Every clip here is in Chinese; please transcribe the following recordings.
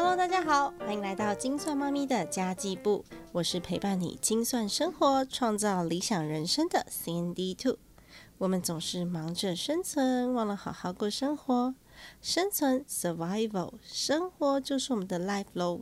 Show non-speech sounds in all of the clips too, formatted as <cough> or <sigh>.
Hello，大家好，欢迎来到精算妈咪的家计部，我是陪伴你精算生活、创造理想人生的 CND Two。我们总是忙着生存，忘了好好过生活。生存 （survival），生活就是我们的 life 喽。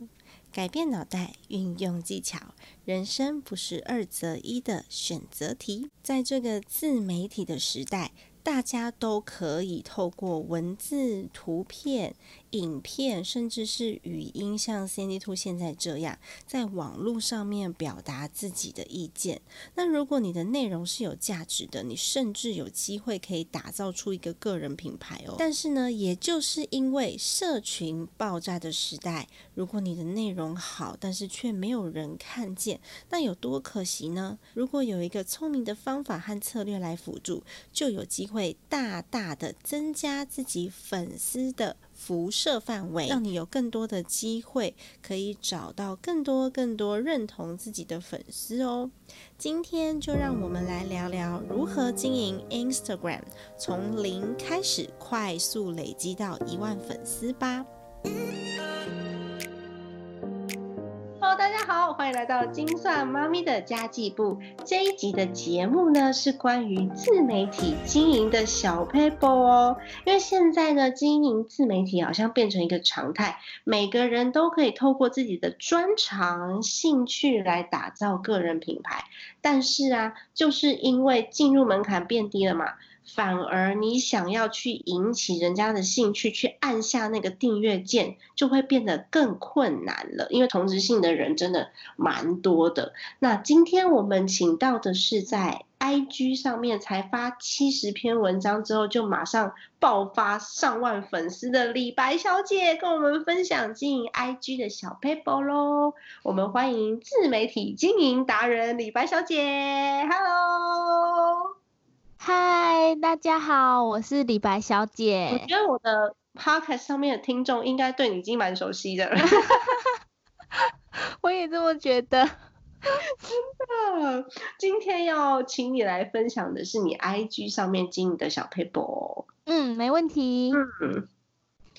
改变脑袋，运用技巧，人生不是二择一的选择题。在这个自媒体的时代。大家都可以透过文字、图片、影片，甚至是语音，像 CND Two 现在这样，在网络上面表达自己的意见。那如果你的内容是有价值的，你甚至有机会可以打造出一个个人品牌哦。但是呢，也就是因为社群爆炸的时代，如果你的内容好，但是却没有人看见，那有多可惜呢？如果有一个聪明的方法和策略来辅助，就有机会。会大大的增加自己粉丝的辐射范围，让你有更多的机会可以找到更多更多认同自己的粉丝哦。今天就让我们来聊聊如何经营 Instagram，从零开始快速累积到一万粉丝吧。大家好，欢迎来到精算妈咪的家计部。这一集的节目呢，是关于自媒体经营的小 paper 哦。因为现在呢，经营自媒体好像变成一个常态，每个人都可以透过自己的专长、兴趣来打造个人品牌。但是啊，就是因为进入门槛变低了嘛。反而你想要去引起人家的兴趣，去按下那个订阅键，就会变得更困难了。因为同质性的人真的蛮多的。那今天我们请到的是在 IG 上面才发七十篇文章之后就马上爆发上万粉丝的李白小姐，跟我们分享经营 IG 的小 paper 喽。我们欢迎自媒体经营达人李白小姐，Hello。嗨，大家好，我是李白小姐。我觉得我的 podcast 上面的听众应该对你已经蛮熟悉的了。<laughs> 我也这么觉得。<laughs> 真的，今天要请你来分享的是你 IG 上面经营的小 paper。嗯，没问题。嗯。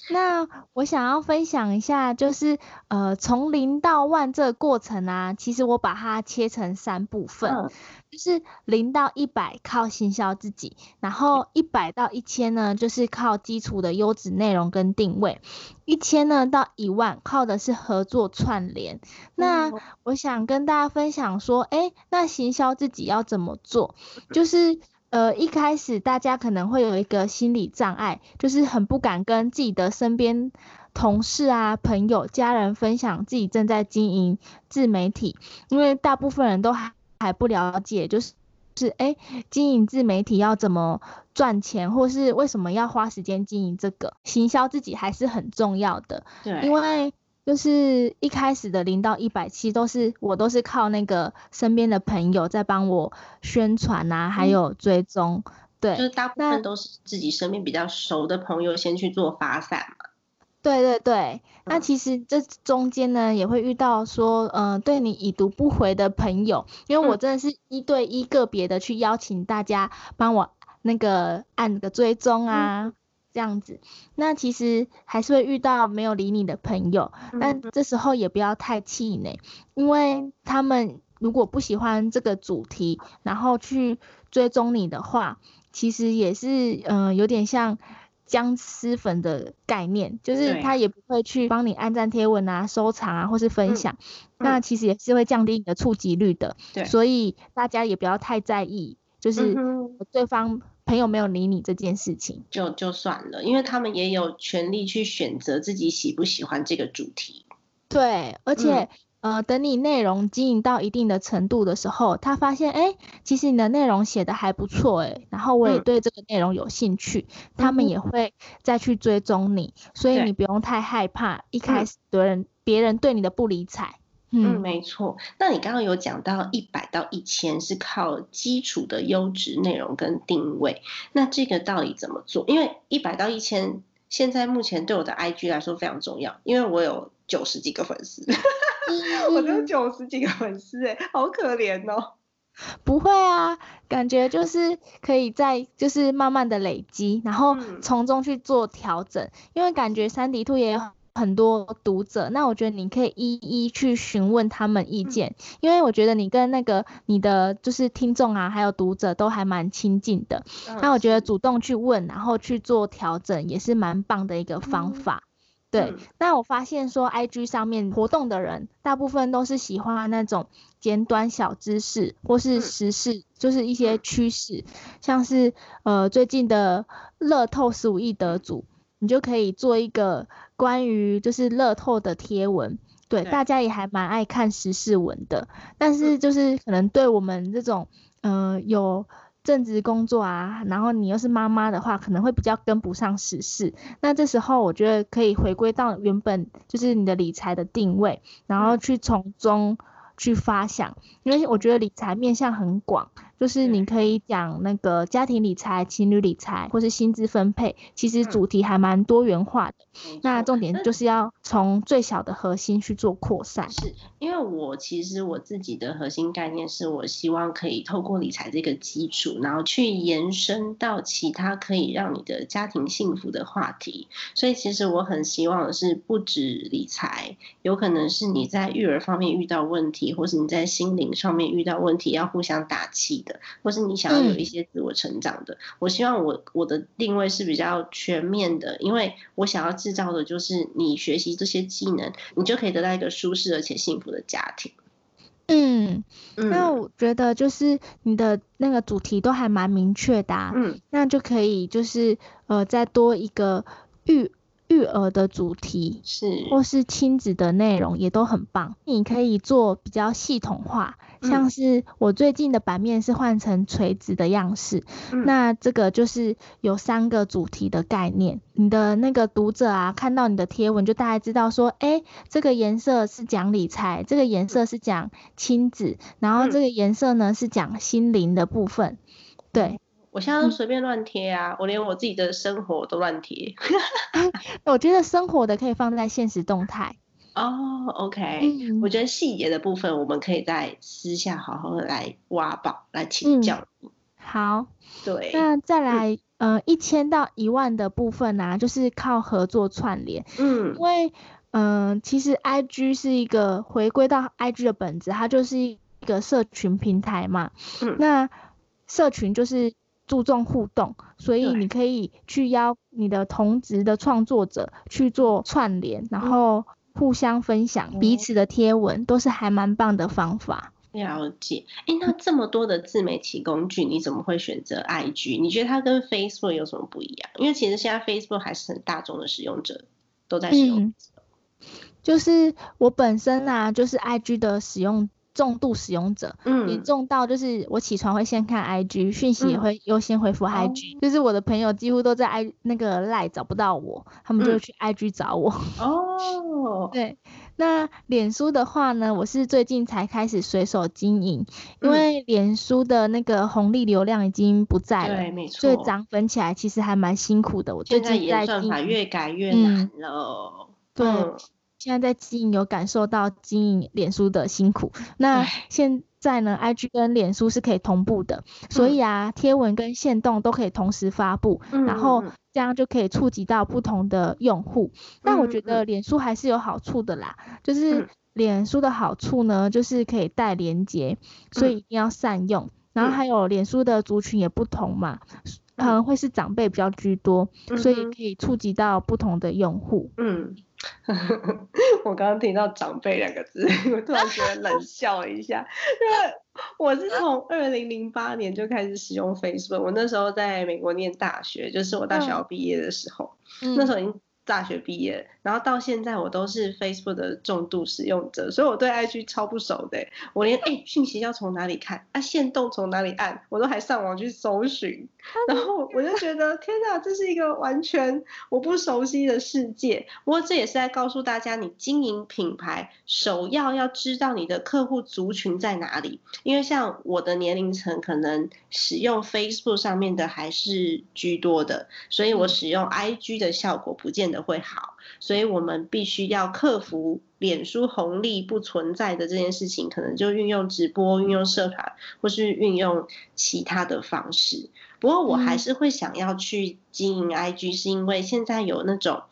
<laughs> 那我想要分享一下，就是呃，从零到万这个过程啊，其实我把它切成三部分，就是零到一百靠行销自己，然后一百到一千呢，就是靠基础的优质内容跟定位，一千呢到一万靠的是合作串联。那我想跟大家分享说，哎，那行销自己要怎么做？就是。呃，一开始大家可能会有一个心理障碍，就是很不敢跟自己的身边同事啊、朋友、家人分享自己正在经营自媒体，因为大部分人都还还不了解，就是是哎，经营自媒体要怎么赚钱，或是为什么要花时间经营这个行销自己还是很重要的，对，因为。就是一开始的零到一百七都是我都是靠那个身边的朋友在帮我宣传啊，还有追踪，对，就是大部分都是自己身边比较熟的朋友先去做发散嘛。对对对，那其实这中间呢也会遇到说，嗯，对你已读不回的朋友，因为我真的是一对一个别的去邀请大家帮我那个按个追踪啊。这样子，那其实还是会遇到没有理你的朋友，但这时候也不要太气馁，因为他们如果不喜欢这个主题，然后去追踪你的话，其实也是嗯有点像僵尸粉的概念，就是他也不会去帮你按赞贴文啊、收藏啊或是分享，那其实也是会降低你的触及率的，所以大家也不要太在意，就是对方。朋友没有理你这件事情，就就算了，因为他们也有权利去选择自己喜不喜欢这个主题。对，而且呃，等你内容经营到一定的程度的时候，他发现哎，其实你的内容写的还不错哎，然后我也对这个内容有兴趣，他们也会再去追踪你，所以你不用太害怕一开始别人别人对你的不理睬。嗯，没错。那你刚刚有讲到一百到一千是靠基础的优质内容跟定位，那这个到底怎么做？因为一百到一千，现在目前对我的 IG 来说非常重要，因为我有九十几个粉丝，<laughs> 我有九十几个粉丝，哎，好可怜哦。不会啊，感觉就是可以在就是慢慢的累积，然后从中去做调整，因为感觉三 D 兔也。很多读者，那我觉得你可以一一去询问他们意见，因为我觉得你跟那个你的就是听众啊，还有读者都还蛮亲近的。那我觉得主动去问，然后去做调整，也是蛮棒的一个方法。对，那我发现说，IG 上面活动的人，大部分都是喜欢那种简短小知识或是时事，就是一些趋势，像是呃最近的乐透十五亿得主，你就可以做一个关于就是乐透的贴文。对，大家也还蛮爱看时事文的，但是就是可能对我们这种呃有。正职工作啊，然后你又是妈妈的话，可能会比较跟不上时事。那这时候我觉得可以回归到原本就是你的理财的定位，然后去从中去发想，因为我觉得理财面向很广。就是你可以讲那个家庭理财、情侣理财，或是薪资分配，其实主题还蛮多元化的。那重点就是要从最小的核心去做扩散。是因为我其实我自己的核心概念是我希望可以透过理财这个基础，然后去延伸到其他可以让你的家庭幸福的话题。所以其实我很希望的是不止理财，有可能是你在育儿方面遇到问题，或是你在心灵上面遇到问题，要互相打气的。或是你想要有一些自我成长的，我希望我我的定位是比较全面的，因为我想要制造的就是你学习这些技能，你就可以得到一个舒适而且幸福的家庭。嗯，那我觉得就是你的那个主题都还蛮明确的，啊嗯，那就可以就是呃再多一个育育儿的主题是，或是亲子的内容也都很棒，你可以做比较系统化。像是我最近的版面是换成垂直的样式，那这个就是有三个主题的概念。你的那个读者啊，看到你的贴文就大概知道说，哎，这个颜色是讲理财，这个颜色是讲亲子，然后这个颜色呢是讲心灵的部分。对，我现在都随便乱贴啊，我连我自己的生活都乱贴。<laughs> <laughs> 我觉得生活的可以放在现实动态。哦，OK，我觉得细节的部分我们可以在私下好好的来挖宝，来请教你。好，对，那再来，呃，一千到一万的部分呢，就是靠合作串联。嗯，因为，嗯，其实 IG 是一个回归到 IG 的本质，它就是一个社群平台嘛。嗯，那社群就是注重互动，所以你可以去邀你的同职的创作者去做串联，然后。互相分享彼此的贴文，都是还蛮棒的方法。了解，哎，那这么多的自媒体工具，你怎么会选择 IG？你觉得它跟 Facebook 有什么不一样？因为其实现在 Facebook 还是很大众的使用者都在使用。就是我本身啊，就是 IG 的使用。重度使用者，嗯，严重到就是我起床会先看 IG 讯息，也会优先回复 IG，就是我的朋友几乎都在 I 那个赖找不到我，他们就去 IG 找我。哦，<laughs> 对，那脸书的话呢，我是最近才开始随手经营，因为脸书的那个红利流量已经不在了，对，没错，所以涨粉起来其实还蛮辛苦的。我最近在算法越改越难了，对。现在在经营有感受到经营脸书的辛苦，那现在呢，IG 跟脸书是可以同步的，所以啊，贴文跟线动都可以同时发布，然后这样就可以触及到不同的用户。但我觉得脸书还是有好处的啦，就是脸书的好处呢，就是可以带连接，所以一定要善用。然后还有脸书的族群也不同嘛，可能会是长辈比较居多，所以可以触及到不同的用户。嗯。<laughs> 我刚刚听到“长辈”两个字，<laughs> 我突然觉得冷笑了一下，因为我是从二零零八年就开始使用 Facebook，我那时候在美国念大学，就是我大学要毕业的时候，那时候已经。大学毕业，然后到现在我都是 Facebook 的重度使用者，所以我对 IG 超不熟的。我连哎讯息要从哪里看，啊线动从哪里按，我都还上网去搜寻。然后我就觉得天哪，这是一个完全我不熟悉的世界。不过这也是在告诉大家，你经营品牌首要要知道你的客户族群在哪里。因为像我的年龄层，可能使用 Facebook 上面的还是居多的，所以我使用 IG 的效果不见得。会好，所以我们必须要克服脸书红利不存在的这件事情，可能就运用直播、运用社团，或是运用其他的方式。不过我还是会想要去经营 IG，是因为现在有那种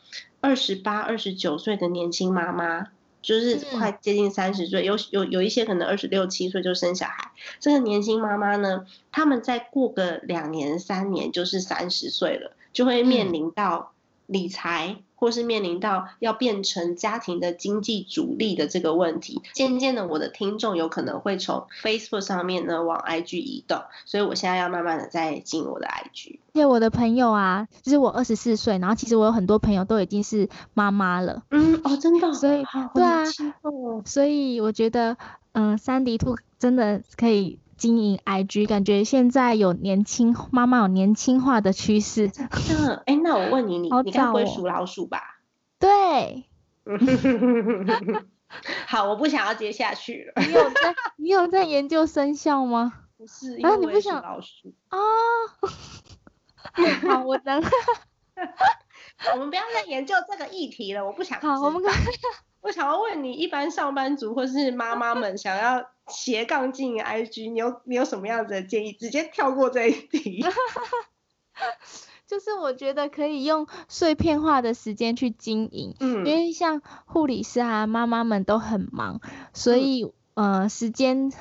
二十八、二十九岁的年轻妈妈，就是快接近三十岁，有有有一些可能二十六七岁就生小孩。这个年轻妈妈呢，他们再过个两年、三年就是三十岁了，就会面临到理财。或是面临到要变成家庭的经济主力的这个问题，渐渐的，我的听众有可能会从 Facebook 上面呢往 IG 移动，所以我现在要慢慢的在进我的 IG。因为我的朋友啊，就是我二十四岁，然后其实我有很多朋友都已经是妈妈了。嗯，哦，真的，所以对啊，所以我觉得，嗯，三 D 兔真的可以。经营 IG，感觉现在有年轻妈妈有年轻化的趋势。嗯，哎，那我问你，你你该不会属老鼠吧？对。<laughs> 好，我不想要接下去了。你有在你有在研究生肖吗？不是，因为你不想老鼠啊。<laughs> 好，我等。<laughs> 我们不要再研究这个议题了，我不想。好，我们。我想要问你，一般上班族或是妈妈们想要斜杠经营 IG，你有你有什么样子的建议？直接跳过这一题。<laughs> 就是我觉得可以用碎片化的时间去经营，嗯，因为像护理师啊，妈妈们都很忙，所以呃，时间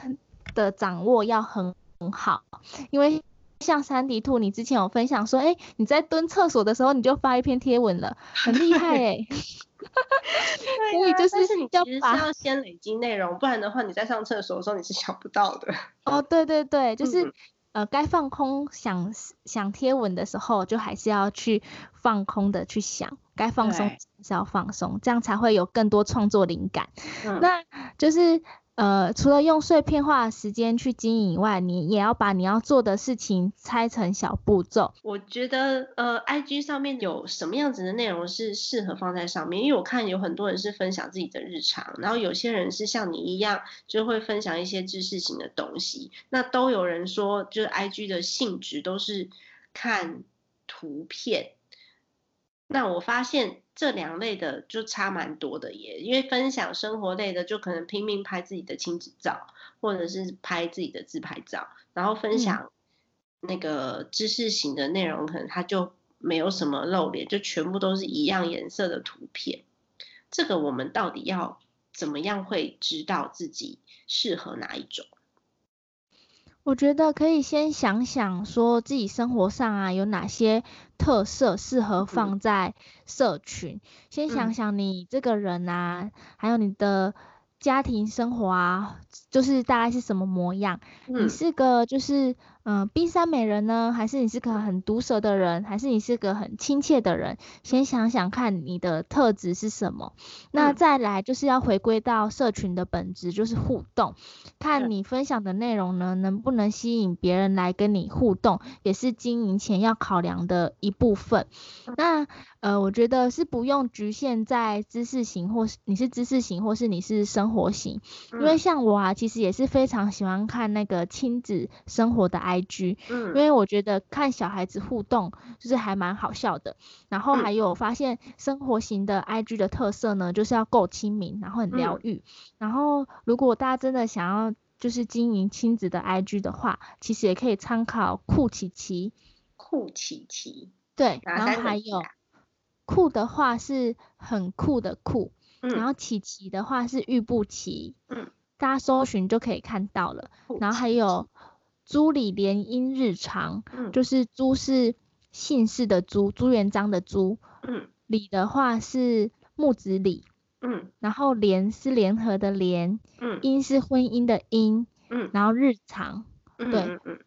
的掌握要很很好。因为像三 D 兔，你之前有分享说，哎，你在蹲厕所的时候你就发一篇贴文了，很厉害 <laughs> 哎。所以就是，是你要先累积内容，不然的话，你在上厕所的时候你是想不到的。哦，对对对，就是呃，该放空想想贴文的时候，就还是要去放空的去想；该放松是要放松，这样才会有更多创作灵感。那就是。呃，除了用碎片化时间去经营以外，你也要把你要做的事情拆成小步骤。我觉得，呃，IG 上面有什么样子的内容是适合放在上面？因为我看有很多人是分享自己的日常，然后有些人是像你一样，就会分享一些知识型的东西。那都有人说，就是 IG 的性质都是看图片。那我发现。这两类的就差蛮多的耶，因为分享生活类的就可能拼命拍自己的亲子照，或者是拍自己的自拍照，然后分享那个知识型的内容，可能它就没有什么露脸，就全部都是一样颜色的图片。这个我们到底要怎么样会知道自己适合哪一种？我觉得可以先想想，说自己生活上啊有哪些特色适合放在社群。先想想你这个人啊，还有你的家庭生活啊，就是大概是什么模样。你是个就是。嗯，冰山美人呢？还是你是个很毒舌的人？还是你是个很亲切的人？先想想看你的特质是什么。那再来就是要回归到社群的本质，就是互动。看你分享的内容呢，能不能吸引别人来跟你互动，也是经营前要考量的一部分。那呃，我觉得是不用局限在知识型，或是你是知识型，或是你是生活型。因为像我啊，其实也是非常喜欢看那个亲子生活的 IG，嗯，因为我觉得看小孩子互动就是还蛮好笑的。然后还有发现生活型的 IG 的特色呢，就是要够亲民，然后很疗愈。然后如果大家真的想要就是经营亲子的 IG 的话，其实也可以参考酷奇奇。酷奇奇，对，然后还有。酷的话是很酷的酷，然后琪琪的话是玉不琪，嗯，大家搜寻就可以看到了。然后还有朱里联姻日常，嗯，就是朱是姓氏的朱，朱元璋的朱，嗯，李的话是木子李，嗯，然后联是联合的联，嗯，姻是婚姻的姻，嗯，然后日常，对，嗯，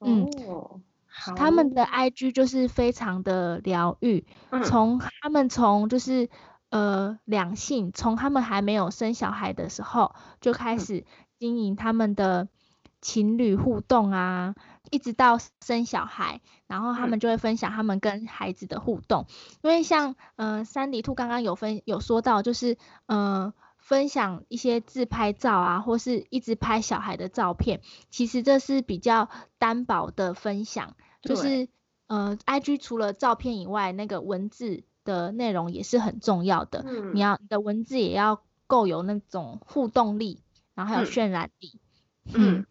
嗯。他们的 IG 就是非常的疗愈，从他们从就是呃两性，从他们还没有生小孩的时候就开始经营他们的情侣互动啊，一直到生小孩，然后他们就会分享他们跟孩子的互动，因为像嗯三迪兔刚刚有分有说到，就是呃。分享一些自拍照啊，或是一直拍小孩的照片，其实这是比较单薄的分享。就是呃，IG 除了照片以外，那个文字的内容也是很重要的。嗯，你要你的文字也要够有那种互动力，然后还有渲染力。嗯，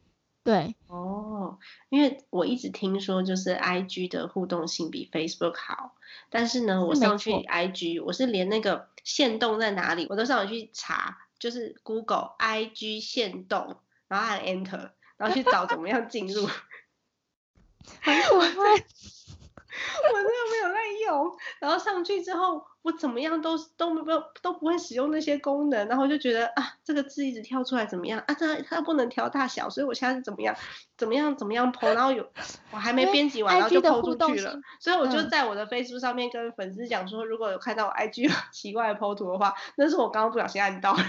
对，哦，因为我一直听说就是 I G 的互动性比 Facebook 好，但是呢，我上去 I G，我是连那个线动在哪里，我都上去查，就是 Google I G 线动，然后按 Enter，然后去找怎么样进入，<laughs> 很可爱。我真的没有在用，然后上去之后，我怎么样都都没有都不会使用那些功能，然后就觉得啊，这个字一直跳出来怎么样啊？它它不能调大小，所以我现在是怎么样怎么样怎么样剖，然后有我还没编辑完，然后就剖出去了，所以我就在我的 Facebook 上面跟粉丝讲说，如果有看到我 IG 奇怪的剖图的话，那是我刚刚不小心按到。<laughs>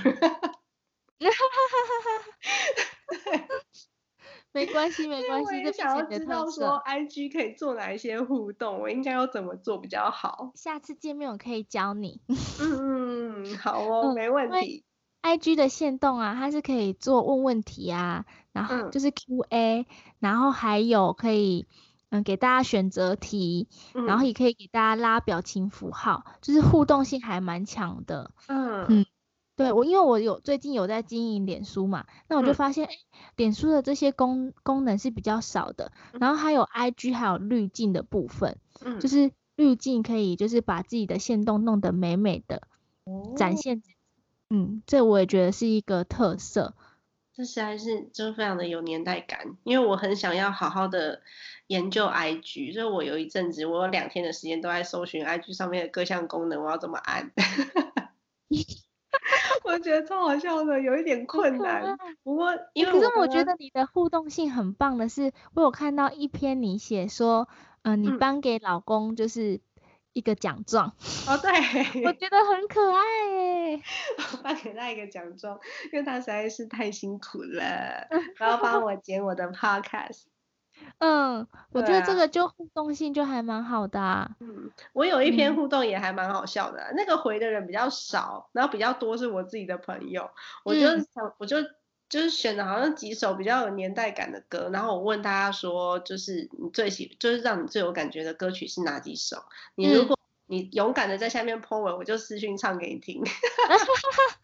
没关系，没关系。我想要知道说，IG 可以做哪一些互动，我应该要怎么做比较好？下次见面我可以教你。<laughs> 嗯嗯，好哦，没问题。IG 的线动啊，它是可以做问问题啊，然后就是 QA，然后还有可以嗯给大家选择题，然后也可以给大家拉表情符号，就是互动性还蛮强的。嗯嗯。对我，因为我有最近有在经营脸书嘛，那我就发现，哎，脸书的这些功功能是比较少的，然后还有 IG 还有滤镜的部分，嗯，就是滤镜可以就是把自己的线动弄得美美的，展现，嗯，这我也觉得是一个特色，这实在是就非常的有年代感，因为我很想要好好的研究 IG，所以我有一阵子我有两天的时间都在搜寻 IG 上面的各项功能，我要怎么按。<laughs> 我觉得超好笑的，有一点困难。不过，因为可是我觉得你的互动性很棒的是，我有看到一篇你写说，嗯，你颁给老公就是一个奖状。哦，对，我觉得很可爱诶。<laughs> 我颁给他一个奖状，因为他实在是太辛苦了，<laughs> 然后帮我剪我的 podcast。嗯，我觉得这个就互动性就还蛮好的。嗯，我有一篇互动也还蛮好笑的，那个回的人比较少，然后比较多是我自己的朋友。我就想，我就就是选的好像几首比较有年代感的歌，然后我问大家说，就是你最喜，就是让你最有感觉的歌曲是哪几首？你如果你勇敢的在下面 po 文，我就私讯唱给你听。<laughs>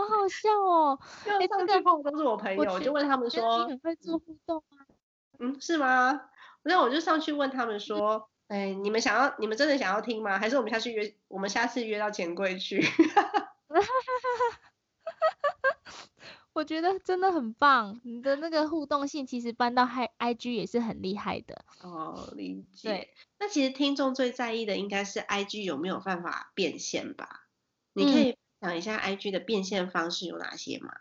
好好笑哦！哎，这个朋友都是我朋友，我就问他们说：“你很会做互动吗？”嗯，是吗？那我就上去问他们说：“哎，你们想要，你们真的想要听吗？还是我们下次约，我们下次约到钱柜去？” <laughs> 我觉得真的很棒，你的那个互动性其实搬到 I I G 也是很厉害的。哦，理解。对，那其实听众最在意的应该是 I G 有没有办法变现吧？你可以。讲一下 IG 的变现方式有哪些吗？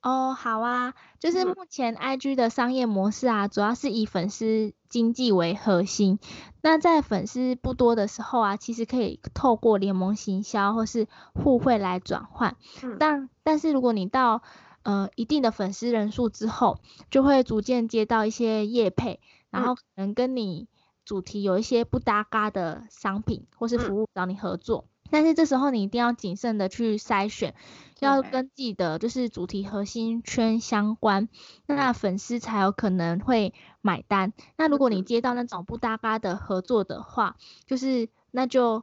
哦，好啊，就是目前 IG 的商业模式啊，主要是以粉丝经济为核心。那在粉丝不多的时候啊，其实可以透过联盟行销或是互惠来转换。但但是如果你到呃一定的粉丝人数之后，就会逐渐接到一些业配，然后可能跟你主题有一些不搭嘎的商品或是服务找你合作。但是这时候你一定要谨慎的去筛选，要跟自己的就是主题核心圈相关，那粉丝才有可能会买单。那如果你接到那种不搭嘎的合作的话，就是那就。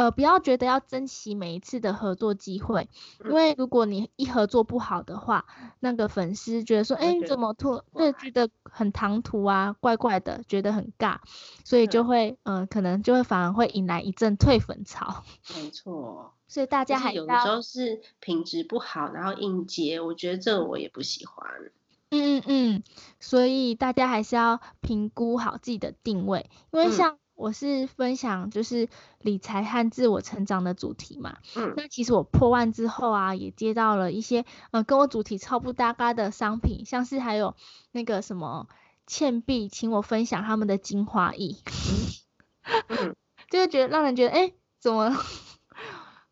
呃，不要觉得要珍惜每一次的合作机会，因为如果你一合作不好的话，那个粉丝觉得说，哎，你怎么突对觉得很唐突啊，怪怪的，觉得很尬，所以就会，嗯，可能就会反而会引来一阵退粉潮。<laughs> 没错，所以大家还有的时候是品质不好，然后硬接，我觉得这我也不喜欢。嗯嗯嗯，所以大家还是要评估好自己的定位，因为像。我是分享就是理财和自我成长的主题嘛，嗯，那其实我破万之后啊，也接到了一些呃跟我主题超不搭嘎的商品，像是还有那个什么倩碧请我分享他们的精华液，<laughs> 就会觉得让人觉得哎，怎么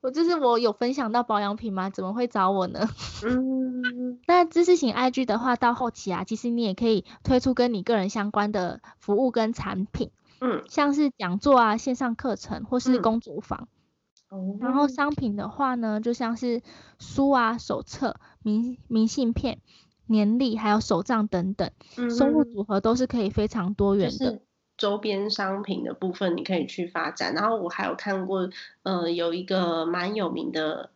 我就是我有分享到保养品吗？怎么会找我呢？<laughs> 嗯，那知识型 IG 的话，到后期啊，其实你也可以推出跟你个人相关的服务跟产品。嗯，像是讲座啊、线上课程或是公主房，然后商品的话呢，就像是书啊、手册、明明信片、年历还有手账等等，收入组合都是可以非常多元的。周边商品的部分你可以去发展，然后我还有看过，呃，有一个蛮有名的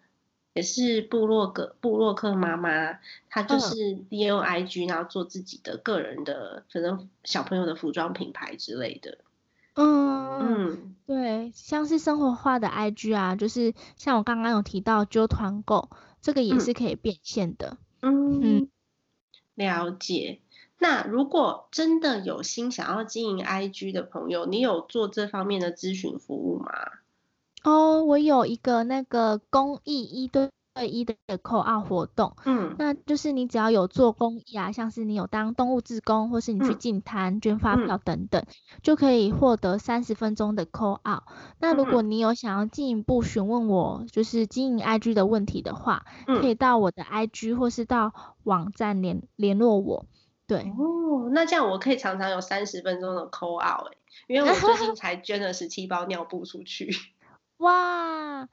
也是布洛格布洛克妈妈，她就是利用 IG，然后做自己的个人的，可能小朋友的服装品牌之类的。嗯嗯，对，像是生活化的 IG 啊，就是像我刚刚有提到揪团购，这个也是可以变现的。嗯嗯，了解。那如果真的有心想要经营 IG 的朋友，你有做这方面的咨询服务吗？哦，我有一个那个公益一对一的扣二活动，嗯，那就是你只要有做公益啊，像是你有当动物志工，或是你去进摊捐发票等等，就可以获得三十分钟的扣二。那如果你有想要进一步询问我，就是经营 IG 的问题的话，可以到我的 IG 或是到网站联联络我。对哦，那这样我可以常常有三十分钟的扣二哎，因为我最近才捐了十七包尿布出去。哇，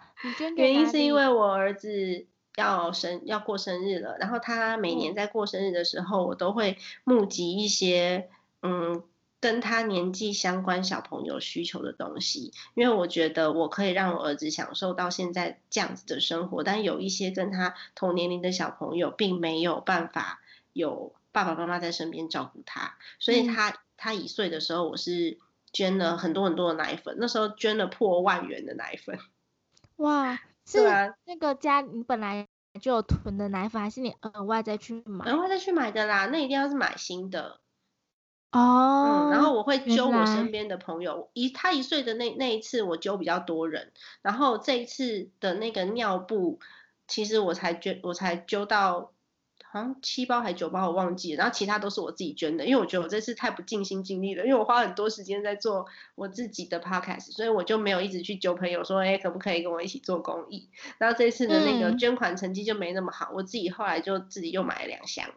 原因是因为我儿子要生要过生日了，然后他每年在过生日的时候，我都会募集一些嗯跟他年纪相关小朋友需求的东西，因为我觉得我可以让我儿子享受到现在这样子的生活，但有一些跟他同年龄的小朋友并没有办法有爸爸妈妈在身边照顾他，所以他他一岁的时候，我是。捐了很多很多的奶粉，那时候捐了破万元的奶粉。<laughs> 哇，是那个家你本来就有囤的奶粉，还是你额外再去买？额外再去买的啦，那一定要是买新的。哦。嗯，然后我会揪我身边的朋友，一他一岁的那那一次我揪比较多人，然后这一次的那个尿布，其实我才捐我才揪到。好像七包还九包我忘记了，然后其他都是我自己捐的，因为我觉得我这次太不尽心尽力了，因为我花很多时间在做我自己的 podcast，所以我就没有一直去揪朋友说，哎，可不可以跟我一起做公益？然后这次的那个捐款成绩就没那么好，我自己后来就自己又买了两箱，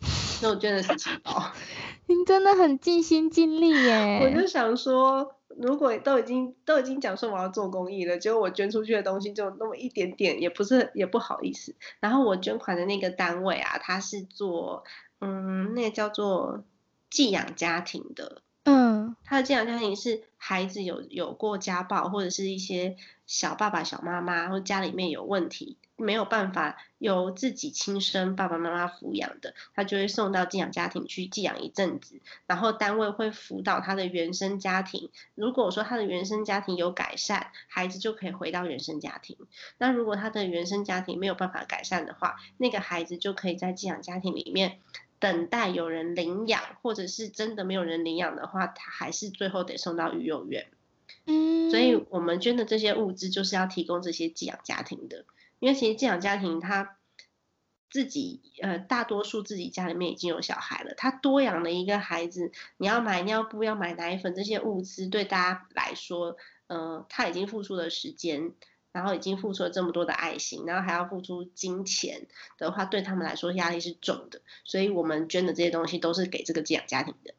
所以我捐了十七包。<laughs> 您真的很尽心尽力耶！我就想说。如果都已经都已经讲说我要做公益了，结果我捐出去的东西就那么一点点，也不是也不好意思。然后我捐款的那个单位啊，他是做嗯，那个叫做寄养家庭的。嗯，他的寄养家庭是孩子有有过家暴，或者是一些小爸爸、小妈妈，或家里面有问题。没有办法由自己亲生爸爸妈妈抚养的，他就会送到寄养家庭去寄养一阵子，然后单位会辅导他的原生家庭。如果说他的原生家庭有改善，孩子就可以回到原生家庭。那如果他的原生家庭没有办法改善的话，那个孩子就可以在寄养家庭里面等待有人领养，或者是真的没有人领养的话，他还是最后得送到育幼院。嗯，所以我们捐的这些物资就是要提供这些寄养家庭的。因为其实寄养家庭他自己呃大多数自己家里面已经有小孩了，他多养了一个孩子，你要买尿布、要买奶粉这些物资，对大家来说，呃他已经付出了时间，然后已经付出了这么多的爱心，然后还要付出金钱的话，对他们来说压力是重的，所以我们捐的这些东西都是给这个寄养家庭的。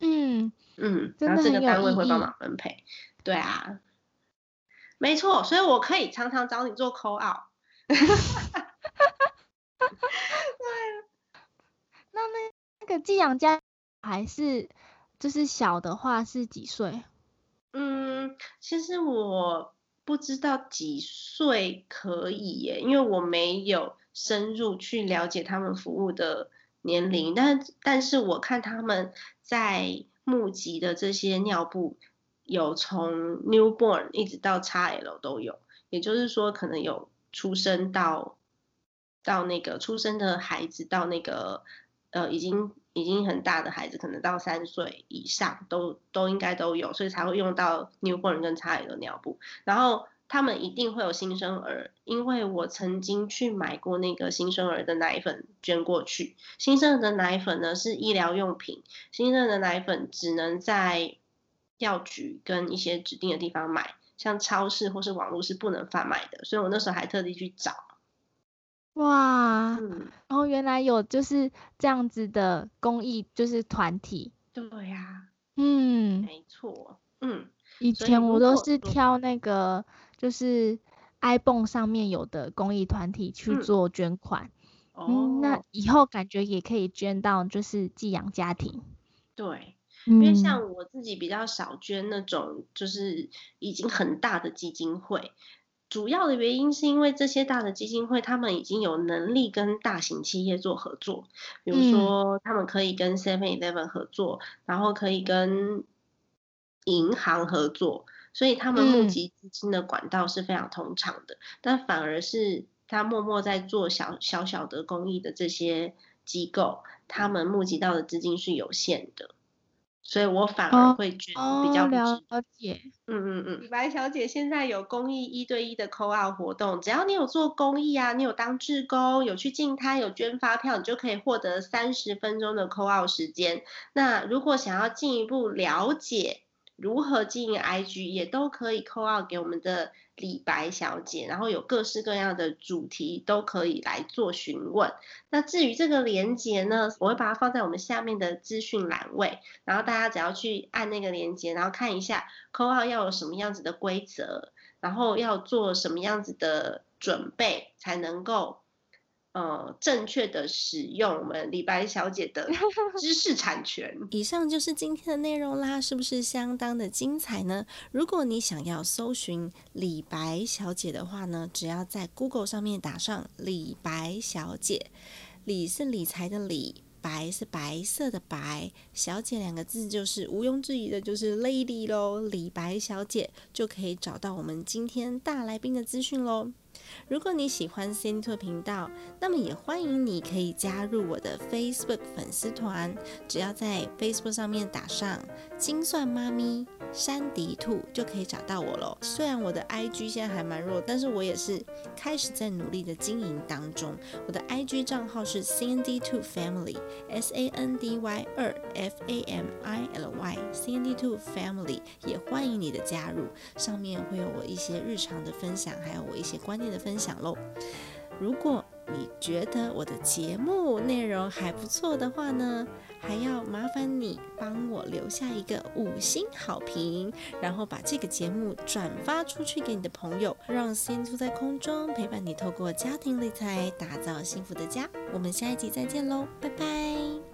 嗯嗯，然后这个单位会帮忙分配，对啊。没错，所以我可以常常找你做 call out。对，那那那个寄养家还是就是小的话是几岁？嗯，其实我不知道几岁可以耶，因为我没有深入去了解他们服务的年龄，但但是我看他们在募集的这些尿布。有从 newborn 一直到 XL 都有，也就是说，可能有出生到到那个出生的孩子，到那个呃已经已经很大的孩子，可能到三岁以上都都应该都有，所以才会用到 newborn 跟 XL 尿布。然后他们一定会有新生儿，因为我曾经去买过那个新生儿的奶粉捐过去。新生儿的奶粉呢是医疗用品，新生儿的奶粉只能在药局跟一些指定的地方买，像超市或是网络是不能贩卖的，所以我那时候还特地去找。哇，嗯，然后原来有就是这样子的公益，就是团体。对呀，嗯，没错，嗯，以前我都是挑那个就是 iPhone 上面有的公益团体去做捐款。哦，那以后感觉也可以捐到就是寄养家庭。对。因为像我自己比较少捐那种，就是已经很大的基金会，主要的原因是因为这些大的基金会，他们已经有能力跟大型企业做合作，比如说他们可以跟 Seven Eleven 合作，然后可以跟银行合作，所以他们募集资金的管道是非常通畅的。但反而是他默默在做小小小的公益的这些机构，他们募集到的资金是有限的。所以我反而会觉得比较了解，嗯嗯嗯。李白小姐现在有公益一对一的扣二活动，只要你有做公益啊，你有当志工，有去进摊，有捐发票，你就可以获得三十分钟的扣二时间。那如果想要进一步了解如何经营 IG，也都可以扣二给我们的。李白小姐，然后有各式各样的主题都可以来做询问。那至于这个连接呢，我会把它放在我们下面的资讯栏位，然后大家只要去按那个连接，然后看一下扣号要有什么样子的规则，然后要做什么样子的准备才能够。呃，正确的使用我们李白小姐的 <laughs> 知识产权。以上就是今天的内容啦，是不是相当的精彩呢？如果你想要搜寻李白小姐的话呢，只要在 Google 上面打上李白小姐，李是理财的李，白是白色的白，小姐两个字就是毋庸置疑的，就是 Lady 喽。李白小姐就可以找到我们今天大来宾的资讯喽。如果你喜欢 Cindy 频道，那么也欢迎你可以加入我的 Facebook 粉丝团，只要在 Facebook 上面打上“精算妈咪山迪兔”就可以找到我喽。虽然我的 IG 现在还蛮弱，但是我也是开始在努力的经营当中。我的 IG 账号是 Cindy Two Family，S A N D Y 二 F A M I L Y，Cindy Two Family，也欢迎你的加入，上面会有我一些日常的分享，还有我一些观念的。分享喽！如果你觉得我的节目内容还不错的话呢，还要麻烦你帮我留下一个五星好评，然后把这个节目转发出去给你的朋友，让先住在空中陪伴你，透过家庭理财打造幸福的家。我们下一集再见喽，拜拜！